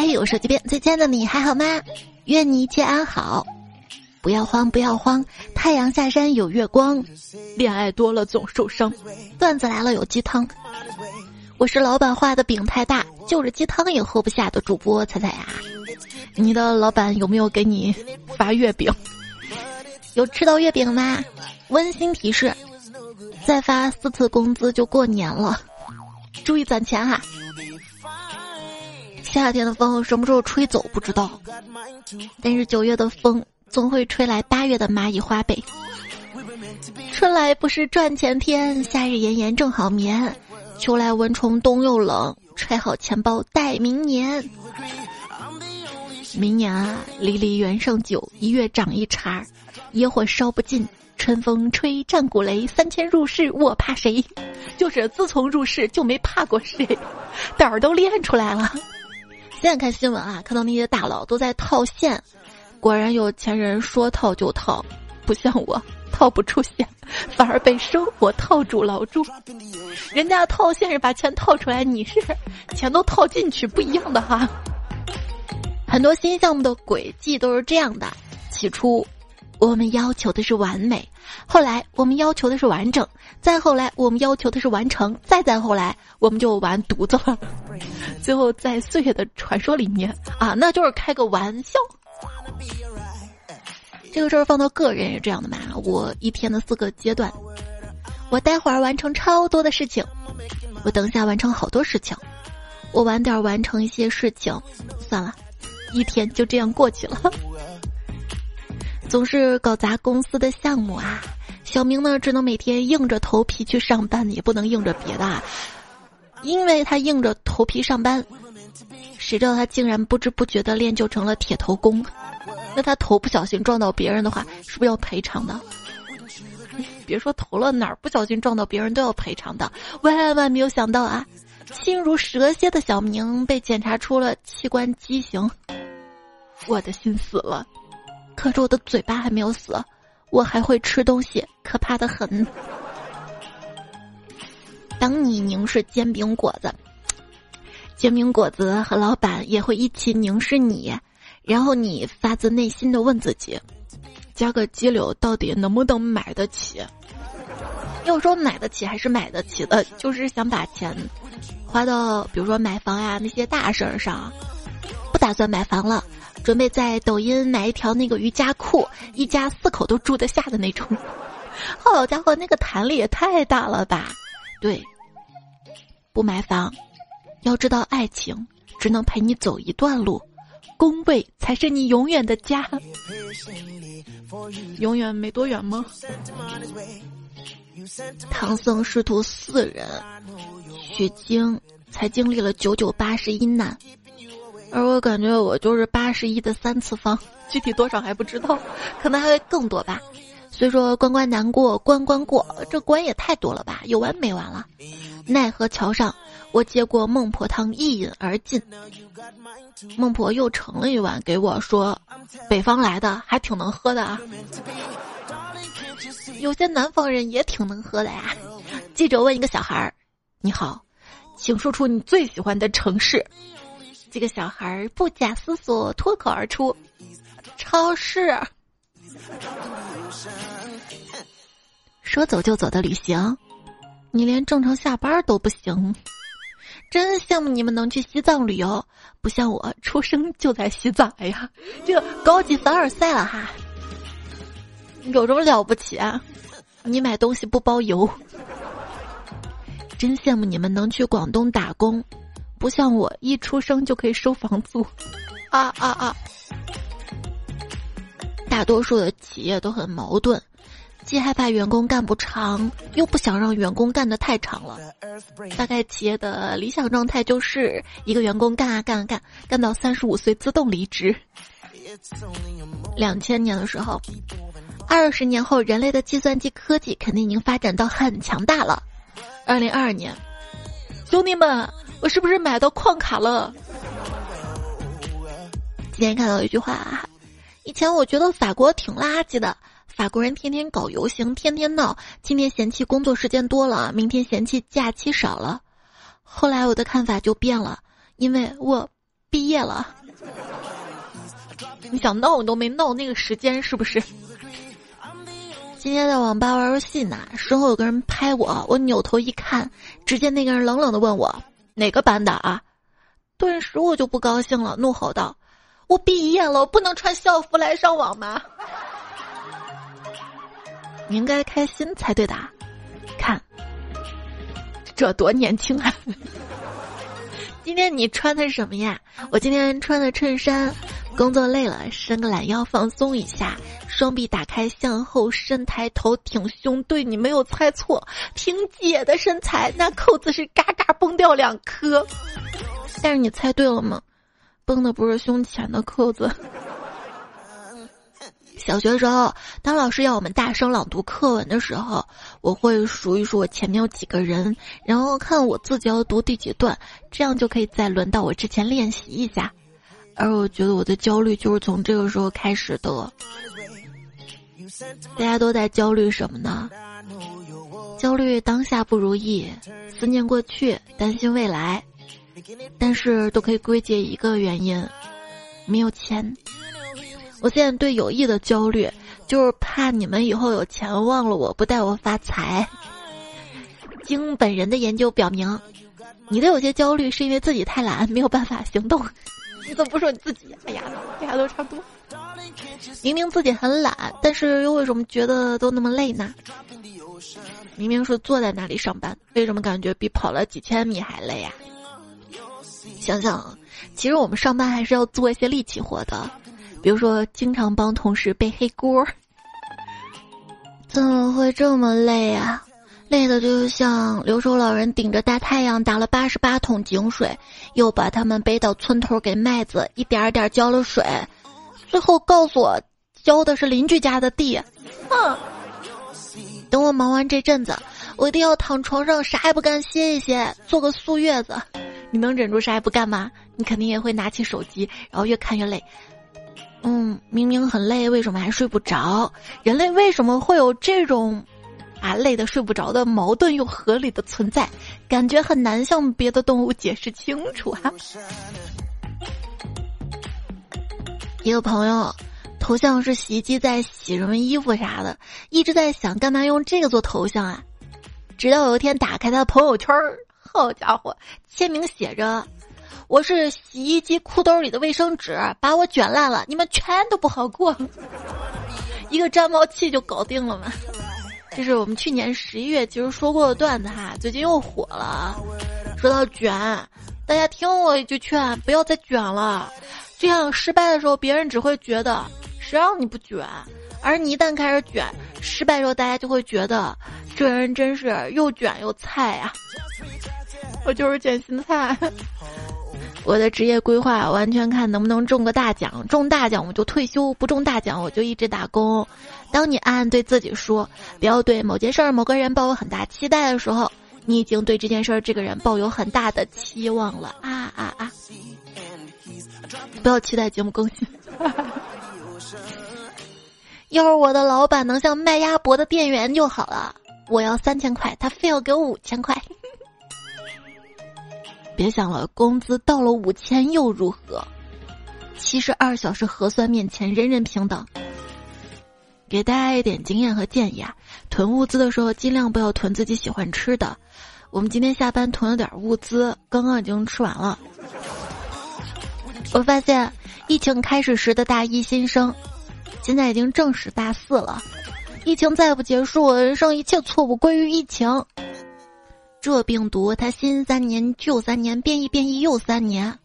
嘿，我手机边最亲爱的你还好吗？愿你一切安好。不要慌，不要慌，太阳下山有月光，恋爱多了总受伤。段子来了有鸡汤。我是老板画的饼太大，就着鸡汤也喝不下的主播彩彩呀。你的老板有没有给你发月饼？有吃到月饼吗？温馨提示：再发四次工资就过年了，注意攒钱哈。夏天的风什么时候吹走不知道，但是九月的风总会吹来八月的蚂蚁花呗。春来不是赚钱天，夏日炎炎正好眠，秋来蚊虫冬又冷，揣好钱包待明年。明年啊，离离原上酒，一月长一茬，野火烧不尽，春风吹战鼓擂，三千入室我怕谁？就是自从入室就没怕过谁，胆儿都练出来了。现在看新闻啊，看到那些大佬都在套现，果然有钱人说套就套，不像我套不出现，反而被生活套住牢住。人家套现是把钱套出来，你是 钱都套进去，不一样的哈。很多新项目的轨迹都是这样的：起初我们要求的是完美，后来我们要求的是完整，再后来我们要求的是完成，再再后来我们就完犊子了。最后，在岁月的传说里面啊，那就是开个玩笑。这个事儿放到个人也这样的嘛。我一天的四个阶段，我待会儿完成超多的事情，我等一下完成好多事情，我晚点完成一些事情，算了，一天就这样过去了。总是搞砸公司的项目啊，小明呢只能每天硬着头皮去上班，也不能硬着别的。因为他硬着头皮上班，谁知道他竟然不知不觉的练就成了铁头功。那他头不小心撞到别人的话，是不是要赔偿的？别说头了，哪儿不小心撞到别人都要赔偿的。万万没有想到啊，心如蛇蝎的小明被检查出了器官畸形。我的心死了，可是我的嘴巴还没有死，我还会吃东西，可怕的很。当你凝视煎饼果子，煎饼果子和老板也会一起凝视你，然后你发自内心的问自己：加个鸡柳到底能不能买得起？要说买得起还是买得起的，就是想把钱花到比如说买房呀那些大事儿上，不打算买房了，准备在抖音买一条那个瑜伽裤，一家四口都住得下的那种。好 家伙，那个弹力也太大了吧！对，不买房，要知道爱情只能陪你走一段路，工位才是你永远的家。永远没多远吗？唐僧师徒四人，取经才经历了九九八十一难，而我感觉我就是八十一的三次方，具体多少还不知道，可能还会更多吧。虽说关关难过关关过，这关也太多了吧，有完没完了？奈何桥上，我接过孟婆汤一饮而尽。孟婆又盛了一碗给我，说：“北方来的还挺能喝的啊。”有些南方人也挺能喝的呀。记者问一个小孩儿：“你好，请说出你最喜欢的城市。”这个小孩不假思索脱口而出：“超市。”说走就走的旅行，你连正常下班都不行，真羡慕你们能去西藏旅游，不像我出生就在西藏。哎呀，这个高级凡尔赛了哈，有什么了不起啊？你买东西不包邮，真羡慕你们能去广东打工，不像我一出生就可以收房租。啊啊啊！大多数的企业都很矛盾。既害怕员工干不长，又不想让员工干得太长了。大概企业的理想状态就是一个员工干啊干啊干，干到三十五岁自动离职。两千年的时候，二十年后人类的计算机科技肯定已经发展到很强大了。二零二二年，兄弟们，我是不是买到矿卡了？今天看到一句话啊，以前我觉得法国挺垃圾的。法国人天天搞游行，天天闹。今天嫌弃工作时间多了，明天嫌弃假期少了。后来我的看法就变了，因为我毕业了。你想闹你都没闹那个时间是不是？今天在网吧玩游戏呢，身后有个人拍我，我扭头一看，只见那个人冷冷的问我哪个班的啊？顿时我就不高兴了，怒吼道：“我毕业了，我不能穿校服来上网吗？” 你应该开心才对的，看，这多年轻啊！今天你穿的是什么呀？我今天穿的衬衫。工作累了，伸个懒腰放松一下，双臂打开向后伸，抬头挺胸。对你没有猜错，凭姐的身材，那扣子是嘎崩掉两颗。但是你猜对了吗？崩的不是胸前的扣子。小学时候，当老师要我们大声朗读课文的时候，我会数一数我前面有几个人，然后看我自己要读第几段，这样就可以在轮到我之前练习一下。而我觉得我的焦虑就是从这个时候开始的。大家都在焦虑什么呢？焦虑当下不如意，思念过去，担心未来，但是都可以归结一个原因：没有钱。我现在对友谊的焦虑，就是怕你们以后有钱忘了我不带我发财。经本人的研究表明，你的有些焦虑是因为自己太懒，没有办法行动。你怎么不说你自己？哎呀，大家都差不多。明明自己很懒，但是又为什么觉得都那么累呢？明明是坐在那里上班，为什么感觉比跑了几千米还累呀？想想，其实我们上班还是要做一些力气活的，比如说经常帮同事背黑锅。怎么会这么累啊？累的就像留守老人顶着大太阳打了八十八桶井水，又把他们背到村头给麦子一点点浇了水，最后告诉我浇的是邻居家的地。哼！等我忙完这阵子，我一定要躺床上啥也不干歇一歇，做个素月子。你能忍住啥也不干吗？你肯定也会拿起手机，然后越看越累。嗯，明明很累，为什么还睡不着？人类为什么会有这种？啊，累的睡不着的矛盾又合理的存在，感觉很难向别的动物解释清楚哈。一个朋友头像是洗衣机在洗什么衣服啥的，一直在想干嘛用这个做头像啊？直到有一天打开他的朋友圈儿，好家伙，签名写着：“我是洗衣机裤兜里的卫生纸，把我卷烂了，你们全都不好过。”一个粘毛器就搞定了嘛。这是我们去年十一月其实说过的段子哈，最近又火了。说到卷，大家听我一句劝，不要再卷了。这样失败的时候，别人只会觉得谁让你不卷，而你一旦开始卷，失败的时候，大家就会觉得这人真是又卷又菜呀。我就是卷心菜。我的职业规划完全看能不能中个大奖，中大奖我就退休，不中大奖我就一直打工。当你暗暗对自己说不要对某件事儿、某个人抱有很大期待的时候，你已经对这件事儿、这个人抱有很大的期望了啊啊啊！不要期待节目更新。要是我的老板能像卖鸭脖的店员就好了，我要三千块，他非要给我五千块。别想了，工资到了五千又如何？七十二小时核酸面前，人人平等。给大家一点经验和建议啊，囤物资的时候尽量不要囤自己喜欢吃的。我们今天下班囤了点物资，刚刚已经吃完了。我发现疫情开始时的大一新生，现在已经正式大四了。疫情再不结束，人生一切错误归于疫情。这病毒它新三年旧三年变异变异又三年，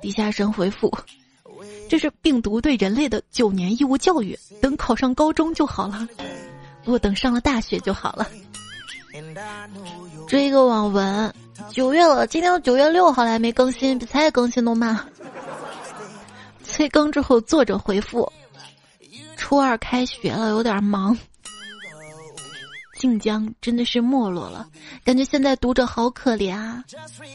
地下神回复，这是病毒对人类的九年义务教育。等考上高中就好了，不等上了大学就好了。追一个网文，九月了，今天九月六号了还没更新，比才更新都慢。催更之后，作者回复：初二开学了，有点忙。晋江真的是没落了，感觉现在读者好可怜啊！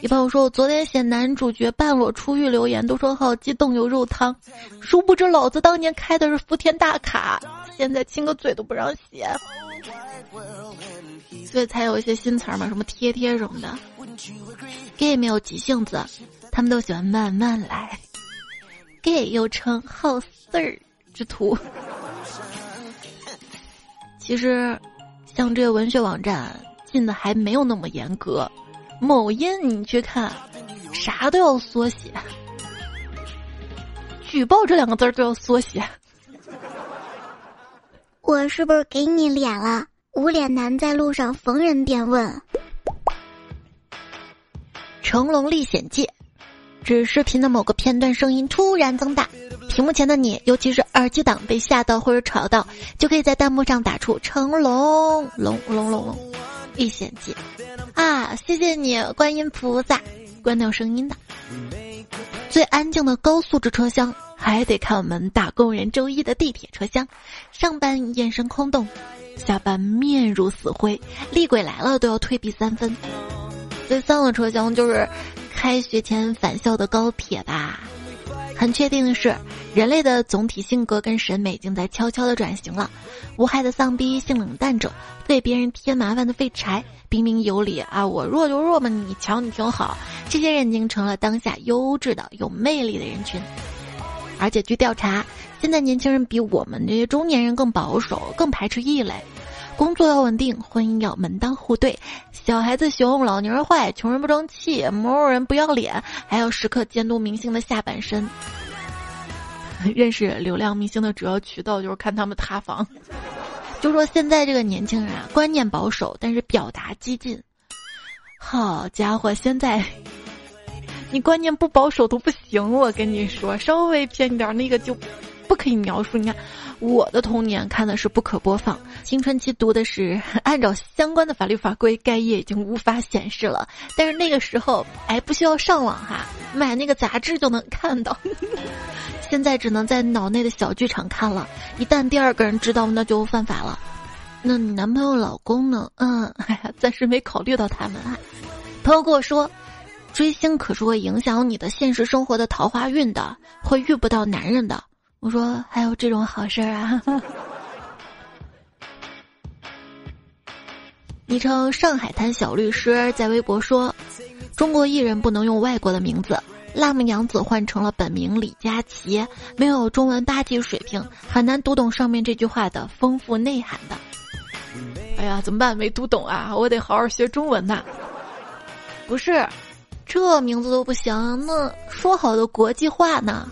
一朋友说，我昨天写男主角半裸出狱留言，都说好激动有肉汤，殊不知老子当年开的是福田大卡，现在亲个嘴都不让写，所以才有一些新词儿嘛，什么贴贴什么的。gay 没有急性子，他们都喜欢慢慢来。gay，又称好事儿之徒。其实，像这个文学网站进的还没有那么严格。某音你去看，啥都要缩写，举报这两个字都要缩写。我是不是给你脸了？无脸男在路上逢人便问。《成龙历险记》，指视频的某个片段声音突然增大，屏幕前的你，尤其是耳机党被吓到或者吵到，就可以在弹幕上打出“成龙龙龙龙龙历险记”。啊，谢谢你，观音菩萨，关掉声音的。最安静的高素质车厢，还得看我们打工人周一的地铁车厢。上班眼神空洞，下班面如死灰，厉鬼来了都要退避三分。最丧的车厢就是开学前返校的高铁吧。很确定的是，人类的总体性格跟审美正在悄悄的转型了。无害的丧逼，性冷淡者，给别人添麻烦的废柴。彬彬有礼啊，我弱就弱嘛，你瞧你挺好。这些人已经成了当下优质的、有魅力的人群。而且据调查，现在年轻人比我们这些中年人更保守，更排斥异类。工作要稳定，婚姻要门当户对。小孩子熊，老年人坏，穷人不争气，某某人不要脸，还要时刻监督明星的下半身。认识流量明星的主要渠道就是看他们塌房。就说现在这个年轻人啊，观念保守，但是表达激进。好家伙，现在你观念不保守都不行，我跟你说，稍微偏一点那个就不可以描述。你看我的童年看的是不可播放，青春期读的是 按照相关的法律法规，该页已经无法显示了。但是那个时候，哎，不需要上网哈，买那个杂志就能看到。现在只能在脑内的小剧场看了，一旦第二个人知道，那就犯法了。那你男朋友、老公呢？嗯，哎呀，暂时没考虑到他们啊。朋友跟我说，追星可是会影响你的现实生活的桃花运的，会遇不到男人的。我说还有这种好事儿啊？昵称上海滩小律师在微博说，中国艺人不能用外国的名字。辣目娘子换成了本名李佳琦，没有中文八级水平，很难读懂上面这句话的丰富内涵的。哎呀，怎么办？没读懂啊！我得好好学中文呐。不是，这名字都不行，那说好的国际化呢？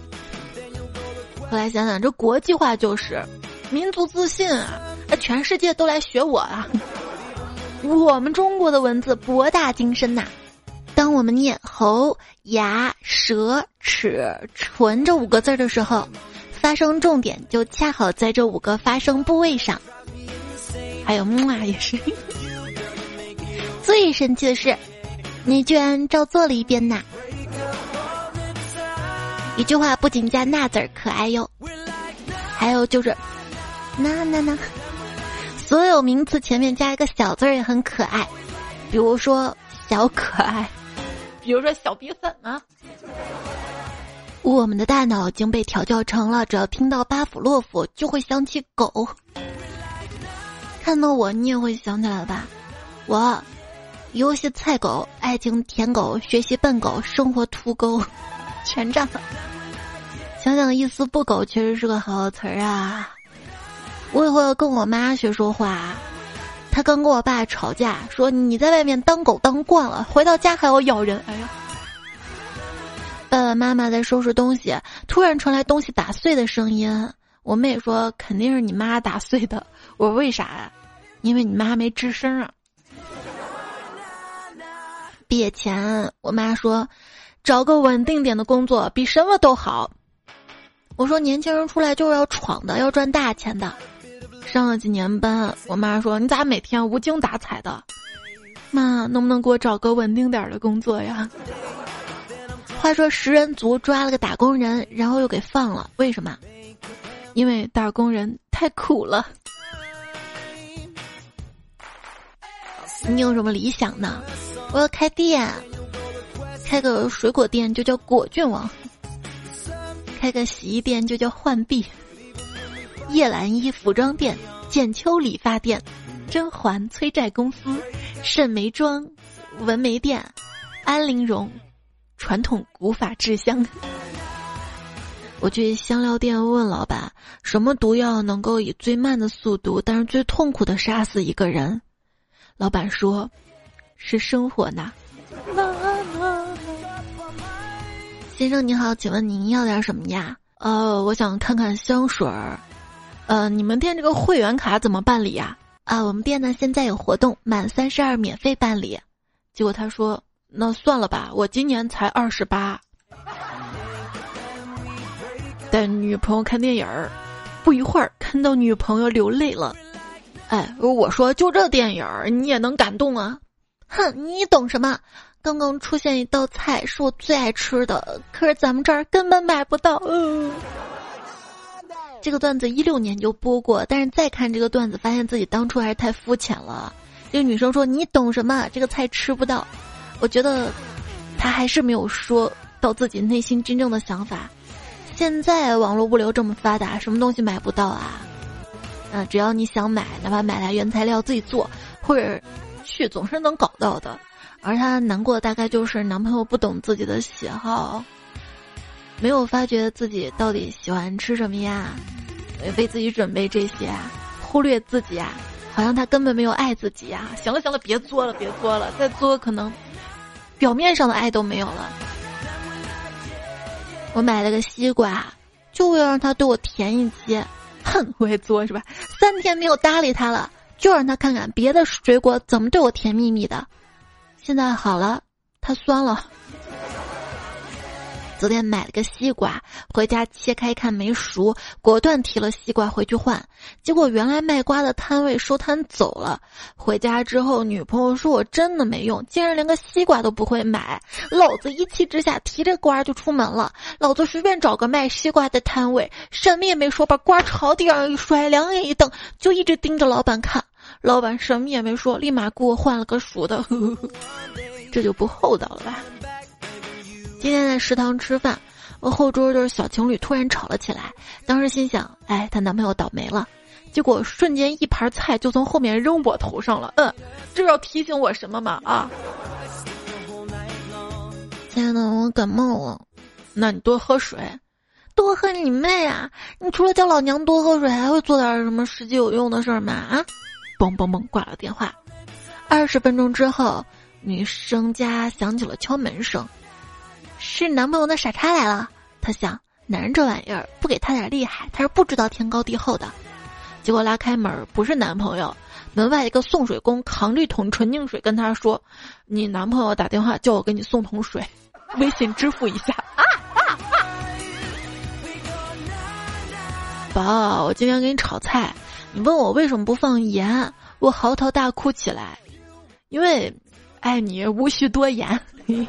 后来想想，这国际化就是民族自信啊！全世界都来学我啊！我们中国的文字博大精深呐。当我们念喉、牙、舌、齿、唇这五个字的时候，发声重点就恰好在这五个发声部位上。还有木啊，也是。最神奇的是，你居然照做了一遍呐！一句话不仅加那字儿可爱哟，还有就是那那那，所有名词前面加一个小字儿也很可爱，比如说小可爱。比如说小鼻粉啊，我们的大脑已经被调教成了，只要听到巴甫洛夫就会想起狗。看到我你也会想起来吧？我，游戏菜狗，爱情舔狗，学习笨狗，生活土狗，全占了。想想一丝不苟确实是个好词儿啊！我以后要跟我妈学说话。他刚跟我爸吵架，说你在外面当狗当惯了，回到家还要咬人。哎呀，爸爸妈妈在收拾东西，突然传来东西打碎的声音。我妹说肯定是你妈打碎的。我说为啥呀？因为你妈没吱声啊。毕业前，我妈说找个稳定点的工作比什么都好。我说年轻人出来就是要闯的，要赚大钱的。上了几年班，我妈说：“你咋每天无精打采的？”妈，能不能给我找个稳定点的工作呀？话说食人族抓了个打工人，然后又给放了，为什么？因为打工人太苦了。你有什么理想呢？我要开店，开个水果店就叫果郡王，开个洗衣店就叫浣碧。叶澜依服装店、简秋理发店、甄嬛催债公司、沈眉庄、纹眉店、安陵容、传统古法制香。我去香料店问老板，什么毒药能够以最慢的速度，但是最痛苦的杀死一个人？老板说：“是生活呢。”先生你好，请问您要点什么呀？呃，我想看看香水儿。呃，你们店这个会员卡怎么办理呀？啊，我们店呢现在有活动，满三十二免费办理。结果他说：“那算了吧，我今年才二十八。”带女朋友看电影儿，不一会儿看到女朋友流泪了。哎，我说就这电影儿你也能感动啊？哼，你懂什么？刚刚出现一道菜是我最爱吃的，可是咱们这儿根本买不到。嗯，这个段子一六年就播过，但是再看这个段子，发现自己当初还是太肤浅了。这个女生说：“你懂什么？这个菜吃不到。”我觉得她还是没有说到自己内心真正的想法。现在网络物流这么发达，什么东西买不到啊？嗯，只要你想买，哪怕买来原材料自己做，或者去，总是能搞到的。而她难过大概就是男朋友不懂自己的喜好，没有发觉自己到底喜欢吃什么呀，为自己准备这些啊，忽略自己啊，好像他根本没有爱自己呀。行了行了，别作了别作了，再作可能表面上的爱都没有了。我买了个西瓜，就为了让他对我甜一些。哼，我也作是吧？三天没有搭理他了，就让他看看别的水果怎么对我甜蜜蜜的。现在好了，它酸了。昨天买了个西瓜，回家切开一看没熟，果断提了西瓜回去换。结果原来卖瓜的摊位收摊走了。回家之后，女朋友说我真的没用，竟然连个西瓜都不会买。老子一气之下提着瓜就出门了。老子随便找个卖西瓜的摊位，什么也没说，把瓜朝地上一摔，两眼一瞪，就一直盯着老板看。老板什么也没说，立马给我换了个熟的。这就不厚道了吧？今天在食堂吃饭，我后桌就是小情侣突然吵了起来。当时心想，哎，她男朋友倒霉了。结果瞬间一盘菜就从后面扔我头上了。嗯，这要提醒我什么吗？啊！亲爱的，我感冒了。那你多喝水。多喝你妹啊！你除了叫老娘多喝水，还会做点什么实际有用的事儿吗？啊！嘣嘣嘣，挂了电话。二十分钟之后，女生家响起了敲门声。是男朋友的傻叉来了，他想，男人这玩意儿不给他点厉害，他是不知道天高地厚的。结果拉开门，不是男朋友，门外一个送水工扛着一桶纯净水跟他说：“你男朋友打电话叫我给你送桶水，微信支付一下。”啊啊啊！宝，我今天给你炒菜，你问我为什么不放盐，我嚎啕大哭起来，因为爱你无需多言。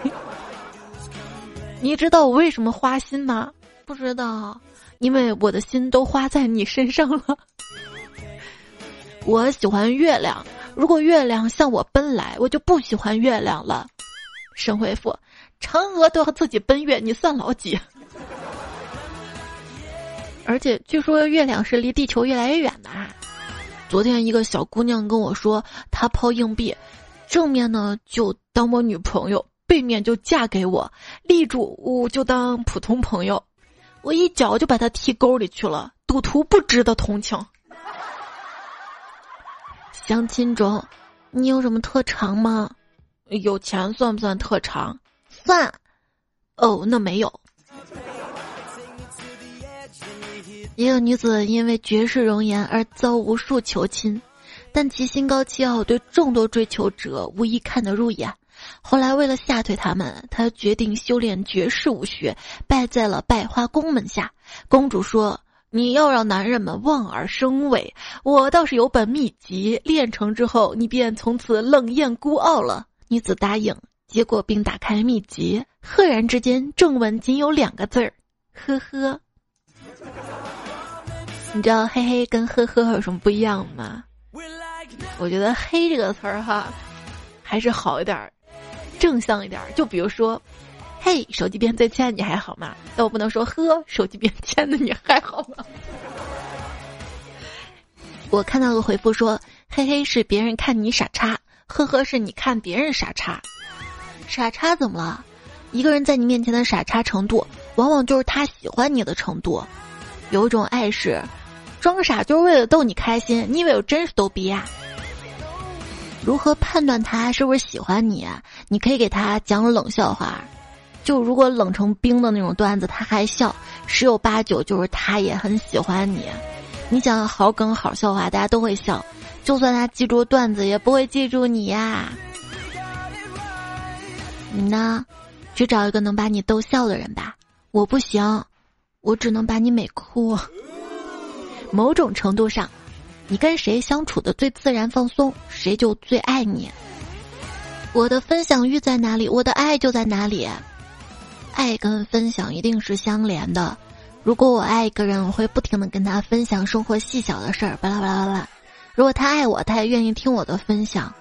你知道我为什么花心吗？不知道，因为我的心都花在你身上了。我喜欢月亮，如果月亮向我奔来，我就不喜欢月亮了。神回复：嫦娥都要自己奔月，你算老几？而且据说月亮是离地球越来越远的啊。昨天一个小姑娘跟我说，她抛硬币，正面呢就当我女朋友。背面就嫁给我，立住我就当普通朋友，我一脚就把他踢沟里去了。赌徒不值得同情。相亲中，你有什么特长吗？有钱算不算特长？算。哦，那没有。一个女子因为绝世容颜而遭无数求亲，但其心高气傲，对众多追求者无一看得入眼。后来，为了吓退他们，她决定修炼绝世武学，拜在了百花宫门下。公主说：“你要让男人们望而生畏，我倒是有本秘籍，练成之后，你便从此冷艳孤傲了。”女子答应，结果并打开秘籍，赫然之间正文仅有两个字儿：“呵呵。”你知道“嘿嘿”跟“呵呵”有什么不一样吗？我觉得“嘿”这个词儿哈，还是好一点儿。正向一点儿，就比如说，嘿，手机边最亲爱你还好吗？但我不能说呵，手机边亲爱的你还好吗？我看到个回复说，嘿嘿是别人看你傻叉，呵呵是你看别人傻叉。傻叉怎么了？一个人在你面前的傻叉程度，往往就是他喜欢你的程度。有一种爱是装傻，就是为了逗你开心。你以为我真是逗逼啊？如何判断他是不是喜欢你？你可以给他讲冷笑话，就如果冷成冰的那种段子，他还笑，十有八九就是他也很喜欢你。你讲好梗好笑话，大家都会笑，就算他记住段子，也不会记住你呀。你呢？去找一个能把你逗笑的人吧。我不行，我只能把你美哭。某种程度上，你跟谁相处的最自然放松，谁就最爱你。我的分享欲在哪里，我的爱就在哪里。爱跟分享一定是相连的。如果我爱一个人，我会不停的跟他分享生活细小的事儿，巴拉巴拉巴拉。如果他爱我，他也愿意听我的分享。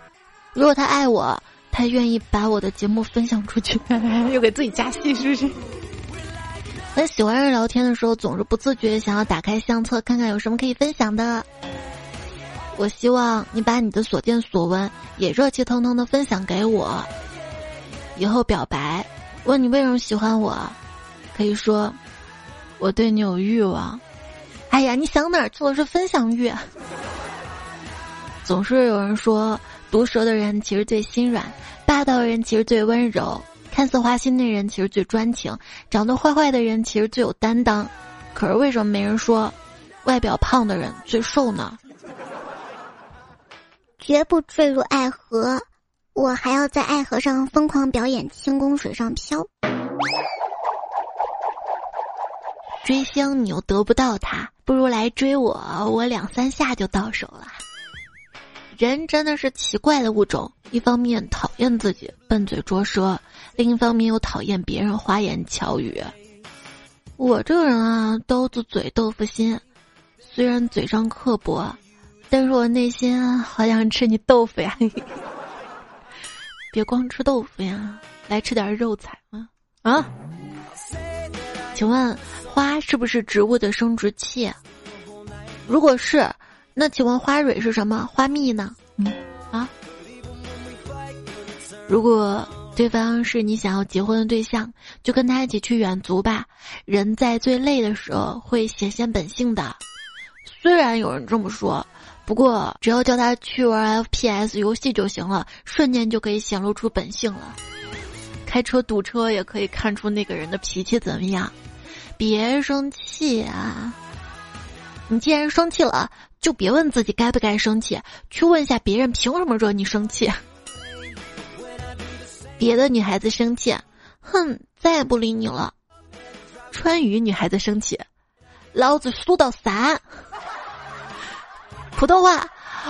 如果他爱我。他愿意把我的节目分享出去，又给自己加戏，是不是？和喜欢人聊天的时候，总是不自觉想要打开相册看看有什么可以分享的。我希望你把你的所见所闻也热气腾腾的分享给我。以后表白，问你为什么喜欢我，可以说我对你有欲望。哎呀，你想哪儿去了？是分享欲。总是有人说。毒舌的人其实最心软，霸道的人其实最温柔，看似花心的人其实最专情，长得坏坏的人其实最有担当。可是为什么没人说，外表胖的人最瘦呢？绝不坠入爱河，我还要在爱河上疯狂表演轻功水上漂。追星你又得不到他，不如来追我，我两三下就到手了。人真的是奇怪的物种，一方面讨厌自己笨嘴拙舌，另一方面又讨厌别人花言巧语。我这个人啊，刀子嘴豆腐心，虽然嘴上刻薄，但是我内心好想吃你豆腐呀！别光吃豆腐呀，来吃点肉菜啊！啊？请问花是不是植物的生殖器？如果是。那请问花蕊是什么？花蜜呢？嗯啊。如果对方是你想要结婚的对象，就跟他一起去远足吧。人在最累的时候会显现本性的。虽然有人这么说，不过只要叫他去玩 FPS 游戏就行了，瞬间就可以显露出本性了。开车堵车也可以看出那个人的脾气怎么样。别生气啊！你既然生气了。就别问自己该不该生气，去问一下别人凭什么惹你生气。别的女孩子生气，哼，再也不理你了。川渝女孩子生气，老子输到三。普通话，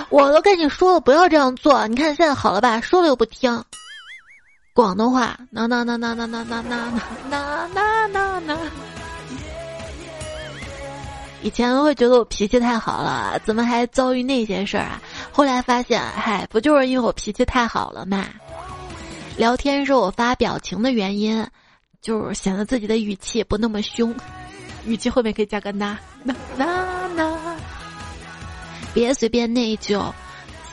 我都跟你说了不要这样做，你看现在好了吧？说了又不听。广东话，那那那那那那那那那那那那。以前会觉得我脾气太好了，怎么还遭遇那些事儿啊？后来发现，嗨，不就是因为我脾气太好了嘛？聊天时候我发表情的原因，就是显得自己的语气不那么凶，语气后面可以加个那那那那，别随便内疚，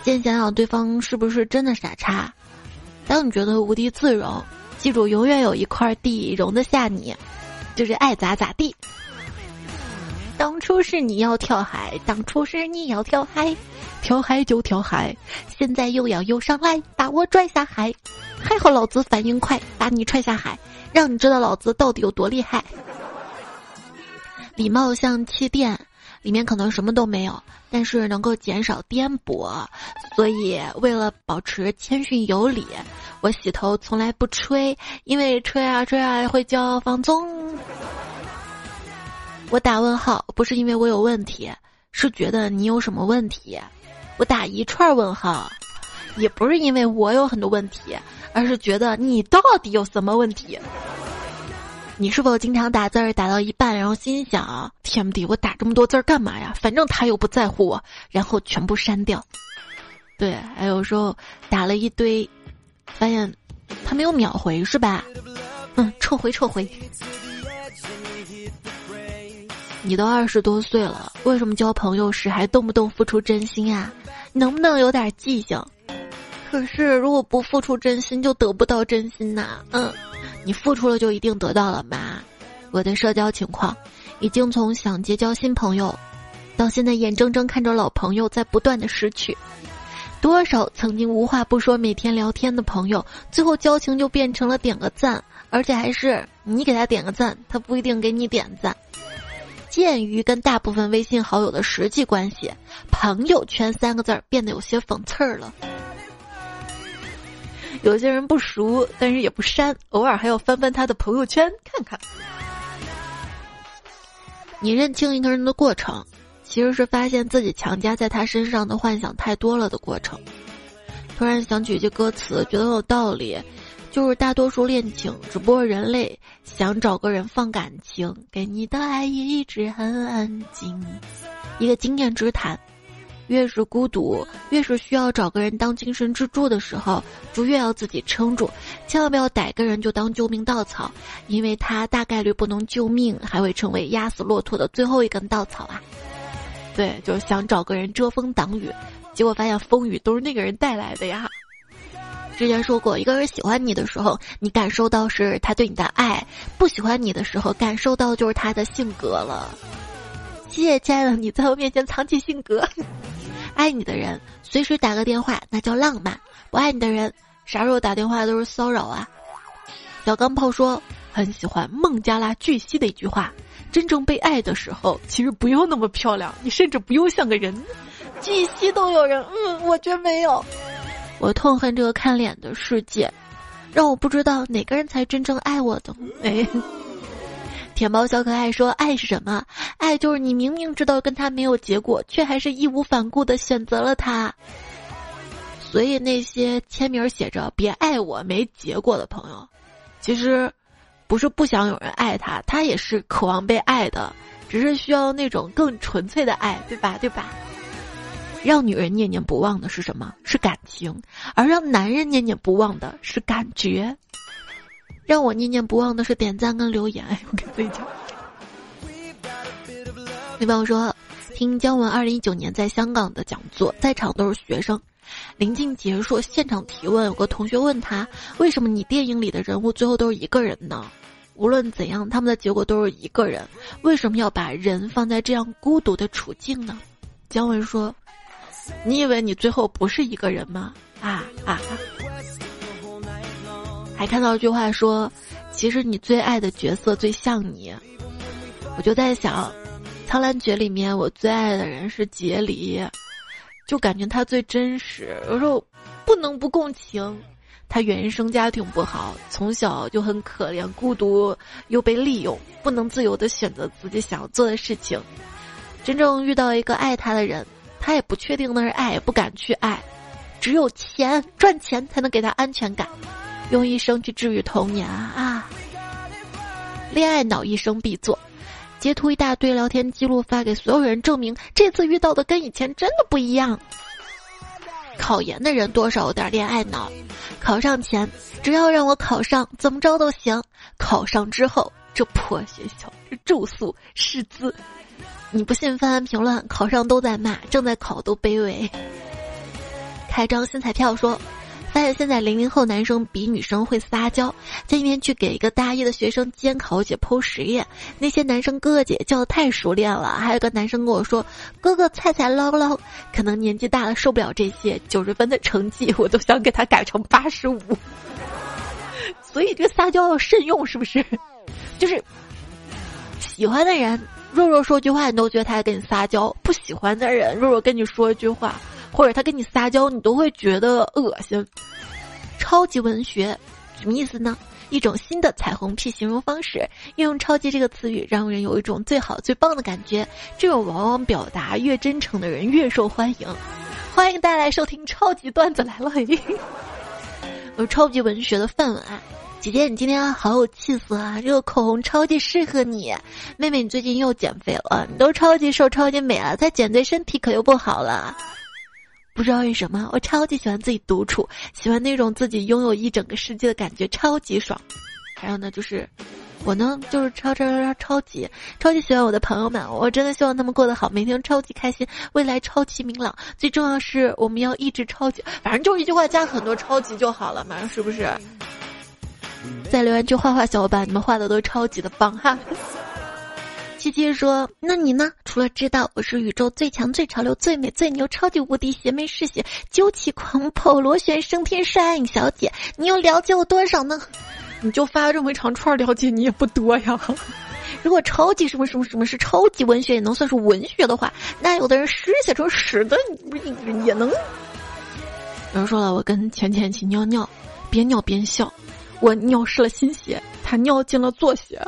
先想想对方是不是真的傻叉。当你觉得无地自容，记住永远有一块地容得下你，就是爱咋咋地。当初是你要跳海，当初是你要跳海，跳海就跳海，现在又要游上来把我拽下海，还好老子反应快，把你踹下海，让你知道老子到底有多厉害。礼貌像气垫，里面可能什么都没有，但是能够减少颠簸，所以为了保持谦逊有礼，我洗头从来不吹，因为吹啊吹啊会叫放纵。我打问号不是因为我有问题，是觉得你有什么问题。我打一串问号，也不是因为我有很多问题，而是觉得你到底有什么问题。你是否经常打字儿打到一半，然后心想：天不地，我打这么多字儿干嘛呀？反正他又不在乎我，然后全部删掉。对，还有时候打了一堆，发现他没有秒回，是吧？嗯，撤回，撤回。你都二十多岁了，为什么交朋友时还动不动付出真心啊？能不能有点记性？可是如果不付出真心，就得不到真心呐。嗯，你付出了就一定得到了吗？我的社交情况，已经从想结交新朋友，到现在眼睁睁看着老朋友在不断的失去。多少曾经无话不说、每天聊天的朋友，最后交情就变成了点个赞，而且还是你给他点个赞，他不一定给你点赞。鉴于跟大部分微信好友的实际关系，朋友圈三个字儿变得有些讽刺儿了。有些人不熟，但是也不删，偶尔还要翻翻他的朋友圈看看。你认清一个人的过程，其实是发现自己强加在他身上的幻想太多了的过程。突然想起一句歌词，觉得有道理，就是大多数恋情，只不过人类想找个人放感情，给你的爱一直很安静，一个经验之谈。越是孤独，越是需要找个人当精神支柱的时候，就越要自己撑住，千万不要逮个人就当救命稻草，因为他大概率不能救命，还会成为压死骆驼的最后一根稻草啊！对，就是想找个人遮风挡雨，结果发现风雨都是那个人带来的呀。之前说过，一个人喜欢你的时候，你感受到是他对你的爱；不喜欢你的时候，感受到就是他的性格了。谢谢亲爱的，你在我面前藏起性格。爱你的人随时打个电话，那叫浪漫；不爱你的人，啥时候打电话都是骚扰啊。小钢炮说很喜欢孟加拉巨蜥的一句话：真正被爱的时候，其实不用那么漂亮，你甚至不用像个人。巨蜥都有人，嗯，我真没有。我痛恨这个看脸的世界，让我不知道哪个人才真正爱我的。哎。甜包小可爱说：“爱是什么？爱就是你明明知道跟他没有结果，却还是义无反顾的选择了他。所以那些签名写着‘别爱我’没结果的朋友，其实不是不想有人爱他，他也是渴望被爱的，只是需要那种更纯粹的爱，对吧？对吧？让女人念念不忘的是什么？是感情，而让男人念念不忘的是感觉。”让我念念不忘的是点赞跟留言。我跟自己讲，那朋友说，听姜文二零一九年在香港的讲座，在场都是学生。临近结束，现场提问，有个同学问他：“为什么你电影里的人物最后都是一个人呢？无论怎样，他们的结果都是一个人。为什么要把人放在这样孤独的处境呢？”姜文说：“你以为你最后不是一个人吗？啊啊！”还看到一句话说：“其实你最爱的角色最像你。”我就在想，《苍兰诀》里面我最爱的人是杰里，就感觉他最真实。有时候不能不共情。他原生家庭不好，从小就很可怜，孤独又被利用，不能自由的选择自己想要做的事情。真正遇到一个爱他的人，他也不确定那是爱，也不敢去爱。只有钱赚钱才能给他安全感。用一生去治愈童年啊！恋爱脑一生必做，截图一大堆聊天记录发给所有人，证明这次遇到的跟以前真的不一样。考研的人多少有点恋爱脑，考上前只要让我考上，怎么着都行。考上之后，这破学校，这住宿、师资，你不信翻翻评论，考上都在骂，正在考都卑微。开张新彩票说。发现现在零零后男生比女生会撒娇，今天去给一个大一的学生监考解剖实验，那些男生哥哥姐叫的太熟练了，还有个男生跟我说：“哥哥菜菜捞捞。”可能年纪大了受不了这些，九十分的成绩我都想给他改成八十五。所以这个撒娇要慎用，是不是？就是喜欢的人，弱弱说句话你都觉得他在跟你撒娇；不喜欢的人，弱弱跟你说一句话。或者他跟你撒娇，你都会觉得恶心。超级文学什么意思呢？一种新的彩虹屁形容方式，运用“超级”这个词语，让人有一种最好最棒的感觉。这种往往表达越真诚的人越受欢迎。欢迎大家来收听超级段子来了，有 超级文学的范文啊！姐姐，你今天好有气色啊！这个口红超级适合你。妹妹，你最近又减肥了，你都超级瘦、超级美了，再减对身体可又不好了。不知道为什么，我超级喜欢自己独处，喜欢那种自己拥有一整个世界的感觉，超级爽。还有呢，就是我呢，就是超超超超级超级喜欢我的朋友们，我真的希望他们过得好，每天超级开心，未来超级明朗。最重要是，我们要一直超级，反正就一句话加很多超级就好了嘛，是不是？再留言区画画小伙伴，你们画的都超级的棒哈。七七说：“那你呢？除了知道我是宇宙最强、最潮流、最美、最牛、超级无敌邪魅嗜血、究极狂跑、螺旋升天帅爱影小姐，你又了解我多少呢？你就发这么一长串，了解你也不多呀。如果超级什么什么什么是超级文学，也能算是文学的话，那有的人诗写成屎的，也能。有人说了，我跟浅浅一起尿尿，边尿边笑，我尿湿了新鞋，他尿进了作鞋。”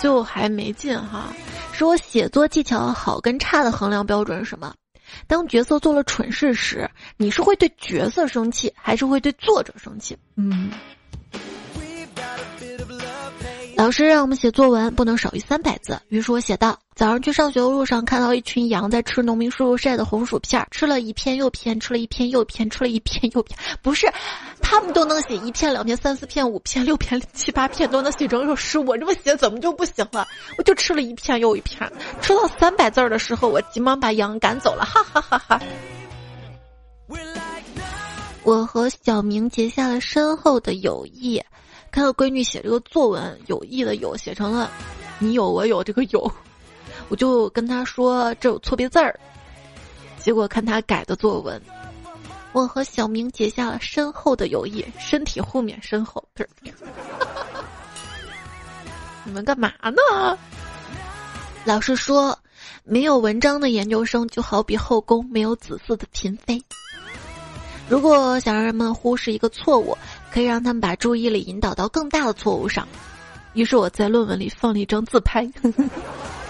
就还没进哈，说我写作技巧好跟差的衡量标准是什么？当角色做了蠢事时，你是会对角色生气，还是会对作者生气？嗯。老师让我们写作文不能少于三百字，于是我写道：早上去上学的路上，看到一群羊在吃农民叔叔晒的红薯片，吃了一片又片，吃了一片又片，吃了一片又片。不是，他们都能写一片、两片、三四片、五片、六片、七八片都能写成首诗，我这么写怎么就不行了？我就吃了一片又一片，吃到三百字的时候，我急忙把羊赶走了，哈哈哈哈。我和小明结下了深厚的友谊。看到闺女写这个作文，友谊的友写成了“你有我有”这个有，我就跟他说这有错别字儿。结果看他改的作文，我和小明结下了深厚的友谊，身体后面深厚。你们干嘛呢？老师说，没有文章的研究生就好比后宫没有子嗣的嫔妃。如果想让人们忽视一个错误。可以让他们把注意力引导到更大的错误上，于是我在论文里放了一张自拍。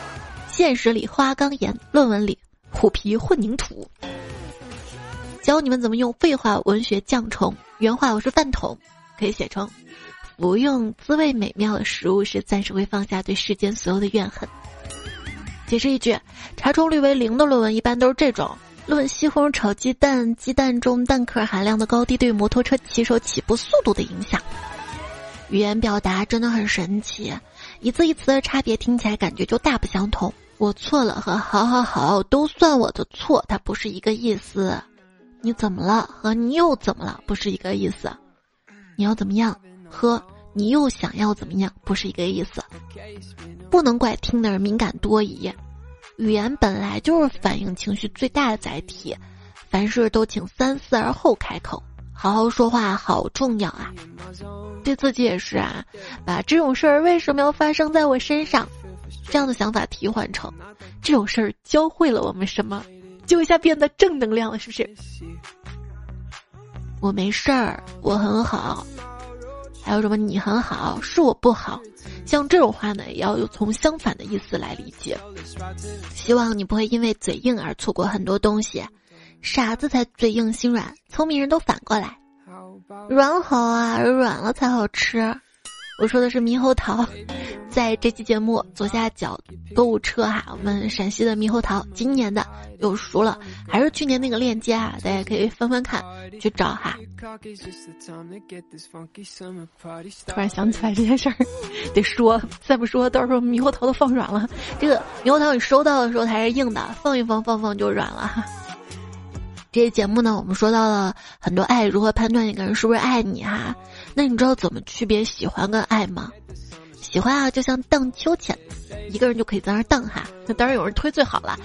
现实里花岗岩，论文里虎皮混凝土。教你们怎么用废话文学降虫。原话我是饭桶，可以写成：服用滋味美妙的食物是，暂时会放下对世间所有的怨恨。解释一句：查重率为零的论文一般都是这种。论西红柿炒鸡蛋，鸡蛋中蛋壳含量的高低对摩托车骑手起步速度的影响。语言表达真的很神奇，一字一词的差别听起来感觉就大不相同。我错了和好好好都算我的错，它不是一个意思。你怎么了和你又怎么了不是一个意思。你要怎么样和你又想要怎么样不是一个意思。不能怪听的人敏感多疑。语言本来就是反映情绪最大的载体，凡事都请三思而后开口，好好说话好重要啊！对自己也是啊，把这种事儿为什么要发生在我身上，这样的想法替换成这种事儿教会了我们什么，就一下变得正能量了，是不是？我没事儿，我很好。还有什么？你很好，是我不好。像这种话呢，也要有从相反的意思来理解。希望你不会因为嘴硬而错过很多东西。傻子才嘴硬心软，聪明人都反过来。软好啊，软了才好吃。我说的是猕猴桃，在这期节目左下角购物车哈，我们陕西的猕猴桃今年的又熟了，还是去年那个链接啊，大家可以翻翻看，去找哈。突然想起来这件事儿，得说，再不说到时候猕猴桃都放软了。这个猕猴桃你收到的时候它是硬的，放一放放放就软了哈。这些节目呢，我们说到了很多爱，如何判断一个人是不是爱你哈？那你知道怎么区别喜欢跟爱吗？喜欢啊，就像荡秋千，一个人就可以在那儿荡哈。那当然有人推最好了，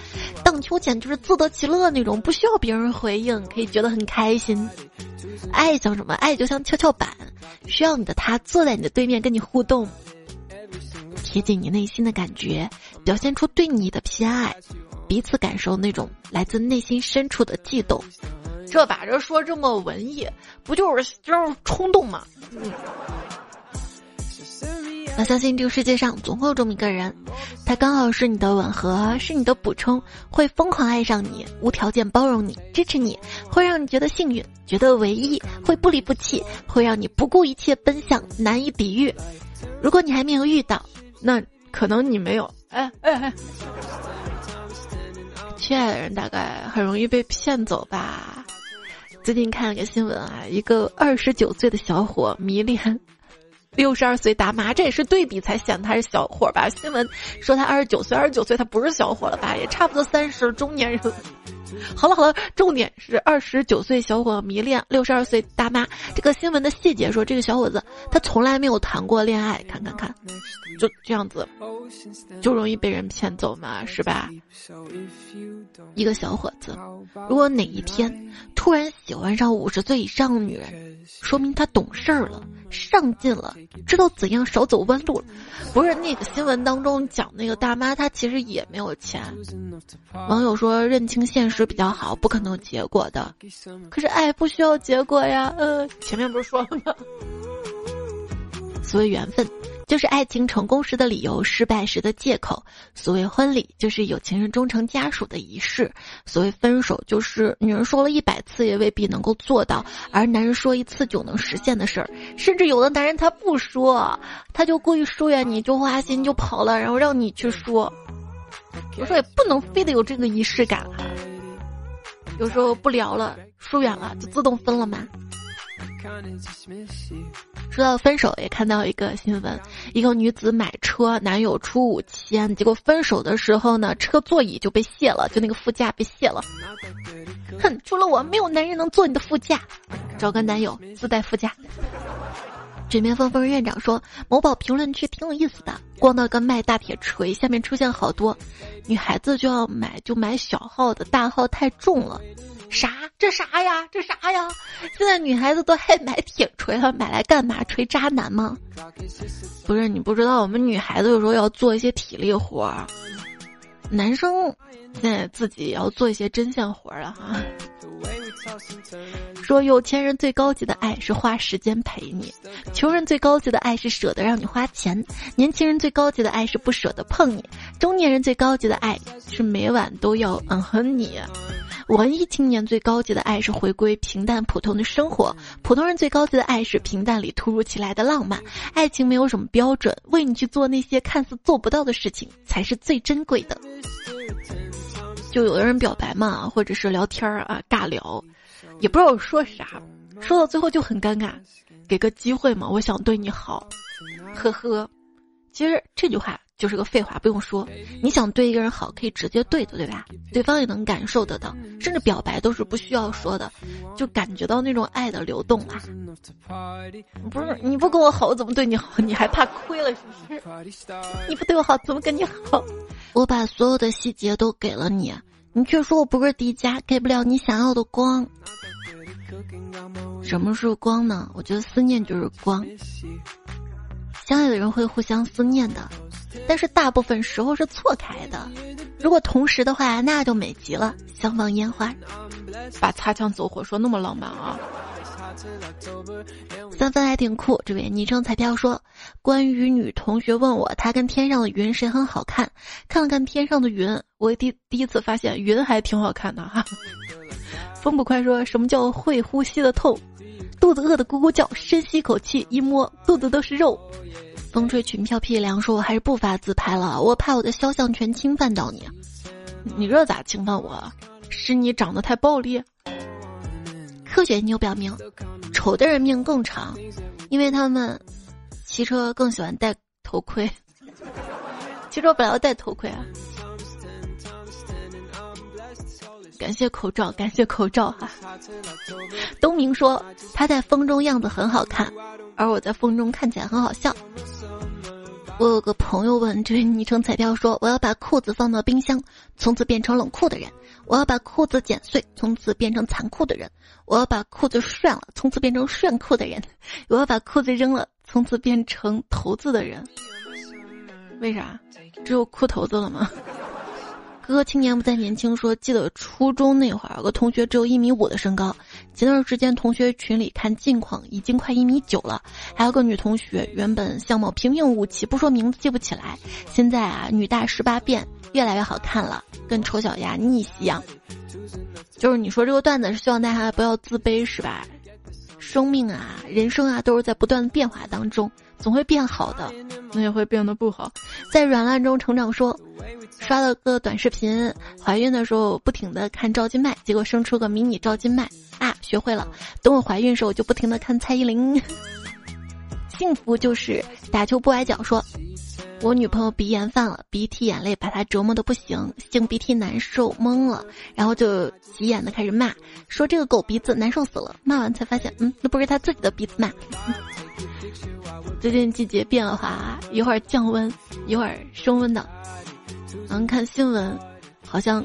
荡秋千就是自得其乐那种，不需要别人回应，可以觉得很开心。爱像什么？爱就像跷跷板，需要你的他坐在你的对面跟你互动，贴近你内心的感觉，表现出对你的偏爱。彼此感受那种来自内心深处的悸动，这把这说这么文艺，不就是就是冲动吗？嗯。我相信这个世界上总会有这么一个人，他刚好是你的吻合，是你的补充，会疯狂爱上你，无条件包容你，支持你，会让你觉得幸运，觉得唯一，会不离不弃，会让你不顾一切奔向，难以比喻。如果你还没有遇到，那可能你没有。哎哎哎。亲爱的人大概很容易被骗走吧。最近看了个新闻啊，一个二十九岁的小伙迷恋六十二岁大妈，这也是对比才显得他是小伙吧？新闻说他二十九岁，二十九岁他不是小伙了吧？也差不多三十中年人。好了好了，重点是二十九岁小伙迷恋六十二岁大妈。这个新闻的细节说，这个小伙子他从来没有谈过恋爱，看看看，就这样子，就容易被人骗走嘛，是吧？一个小伙子，如果哪一天突然喜欢上五十岁以上的女人，说明他懂事儿了，上进了，知道怎样少走弯路了。不是那个新闻当中讲那个大妈，她其实也没有钱。网友说认清现实比较好，不可能有结果的。可是爱不需要结果呀，呃，前面不是说了吗？所谓缘分。就是爱情成功时的理由，失败时的借口。所谓婚礼，就是有情人终成家属的仪式；所谓分手，就是女人说了一百次也未必能够做到，而男人说一次就能实现的事儿。甚至有的男人他不说，他就故意疏远你，就花心就跑了，然后让你去说。我说也不能非得有这个仪式感。有时候不聊了，疏远了，就自动分了吗？说到分手，也看到一个新闻：一个女子买车，男友出五千，结果分手的时候呢，车座椅就被卸了，就那个副驾被卸了。哼，除了我，没有男人能坐你的副驾。找个男友自带副驾。枕边风风院长说，某宝评论区挺有意思的，逛到个卖大铁锤，下面出现好多女孩子就要买，就买小号的，大号太重了。啥？这啥呀？这啥呀？现在女孩子都爱买铁锤了，买来干嘛？锤渣男吗？不是，你不知道，我们女孩子有时候要做一些体力活儿，男生现在自己也要做一些针线活儿了哈。说有钱人最高级的爱是花时间陪你，穷人最高级的爱是舍得让你花钱，年轻人最高级的爱是不舍得碰你，中年人最高级的爱是每晚都要嗯哼你。文艺青年最高级的爱是回归平淡普通的生活，普通人最高级的爱是平淡里突如其来的浪漫。爱情没有什么标准，为你去做那些看似做不到的事情才是最珍贵的。就有的人表白嘛，或者是聊天儿啊，尬聊，也不知道说啥，说到最后就很尴尬。给个机会嘛，我想对你好，呵呵。其实这句话。就是个废话，不用说。你想对一个人好，可以直接对的，对吧？对方也能感受得到，甚至表白都是不需要说的，就感觉到那种爱的流动啊。不是你不跟我好，我怎么对你好？你还怕亏了是不是？你不对我好，怎么跟你好？我把所有的细节都给了你，你却说我不是迪迦，给不了你想要的光。什么是光呢？我觉得思念就是光。相爱的人会互相思念的，但是大部分时候是错开的。如果同时的话，那就美极了，相放烟花。把擦枪走火说那么浪漫啊！三分还挺酷。这位昵称彩票说，关于女同学问我，她跟天上的云谁很好看？看了看天上的云，我第第一次发现云还挺好看的哈。风不快说什么叫会呼吸的痛？肚子饿得咕咕叫，深吸一口气，一摸肚子都是肉。风吹裙飘屁凉，说我还是不发自拍了，我怕我的肖像权侵犯到你。你这咋侵犯我？是你长得太暴力？科学研究表明，丑的人命更长，因为他们骑车更喜欢戴头盔。骑车本来要戴头盔啊。感谢口罩，感谢口罩哈。东明说他在风中样子很好看，而我在风中看起来很好笑。我有个朋友问这位昵称彩票说：“我要把裤子放到冰箱，从此变成冷酷的人；我要把裤子剪碎，从此变成残酷的人；我要把裤子涮了，从此变成炫酷的人；我要把裤子扔了，从此变成头子的人。”为啥？只有裤头子了吗？哥青年不再年轻，说记得初中那会儿，有个同学只有一米五的身高。前段时间同学群里看近况，已经快一米九了。还有个女同学，原本相貌平平无奇，不说名字记不起来，现在啊女大十八变，越来越好看了，跟丑小鸭逆袭一样。就是你说这个段子是希望大家不要自卑是吧？生命啊，人生啊，都是在不断的变化当中，总会变好的，那也会变得不好，在软烂中成长。说。刷了个短视频，怀孕的时候不停的看赵今麦，结果生出个迷你赵今麦啊，学会了。等我怀孕时候，我就不停的看蔡依林。幸福就是打球不崴脚。说我女朋友鼻炎犯了，鼻涕眼泪把她折磨的不行，擤鼻涕难受懵了，然后就急眼的开始骂，说这个狗鼻子难受死了。骂完才发现，嗯，那不是他自己的鼻子骂。最近季节变化，一会儿降温，一会儿升温的。嗯，看新闻，好像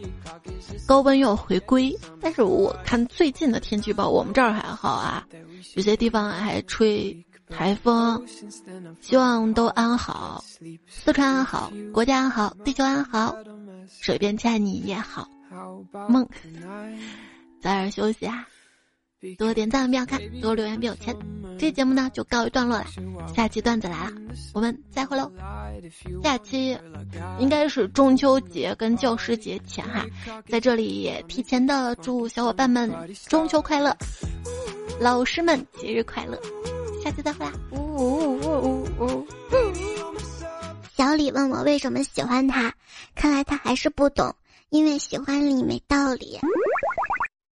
高温要回归，但是我看最近的天气预报，我们这儿还好啊，有些地方还吹。台风，希望都安好，四川安好，国家安好，地球安好，水边欠你也好，梦，早点休息啊，多点赞不要看，多留言别有钱。这节目呢就告一段落了，下期段子来了，我们再会喽。下期应该是中秋节跟教师节前哈，在这里也提前的祝小伙伴们中秋快乐，老师们节日快乐。下次再会啦！呜呜呜呜呜！小李问我为什么喜欢他，看来他还是不懂，因为喜欢你没道理。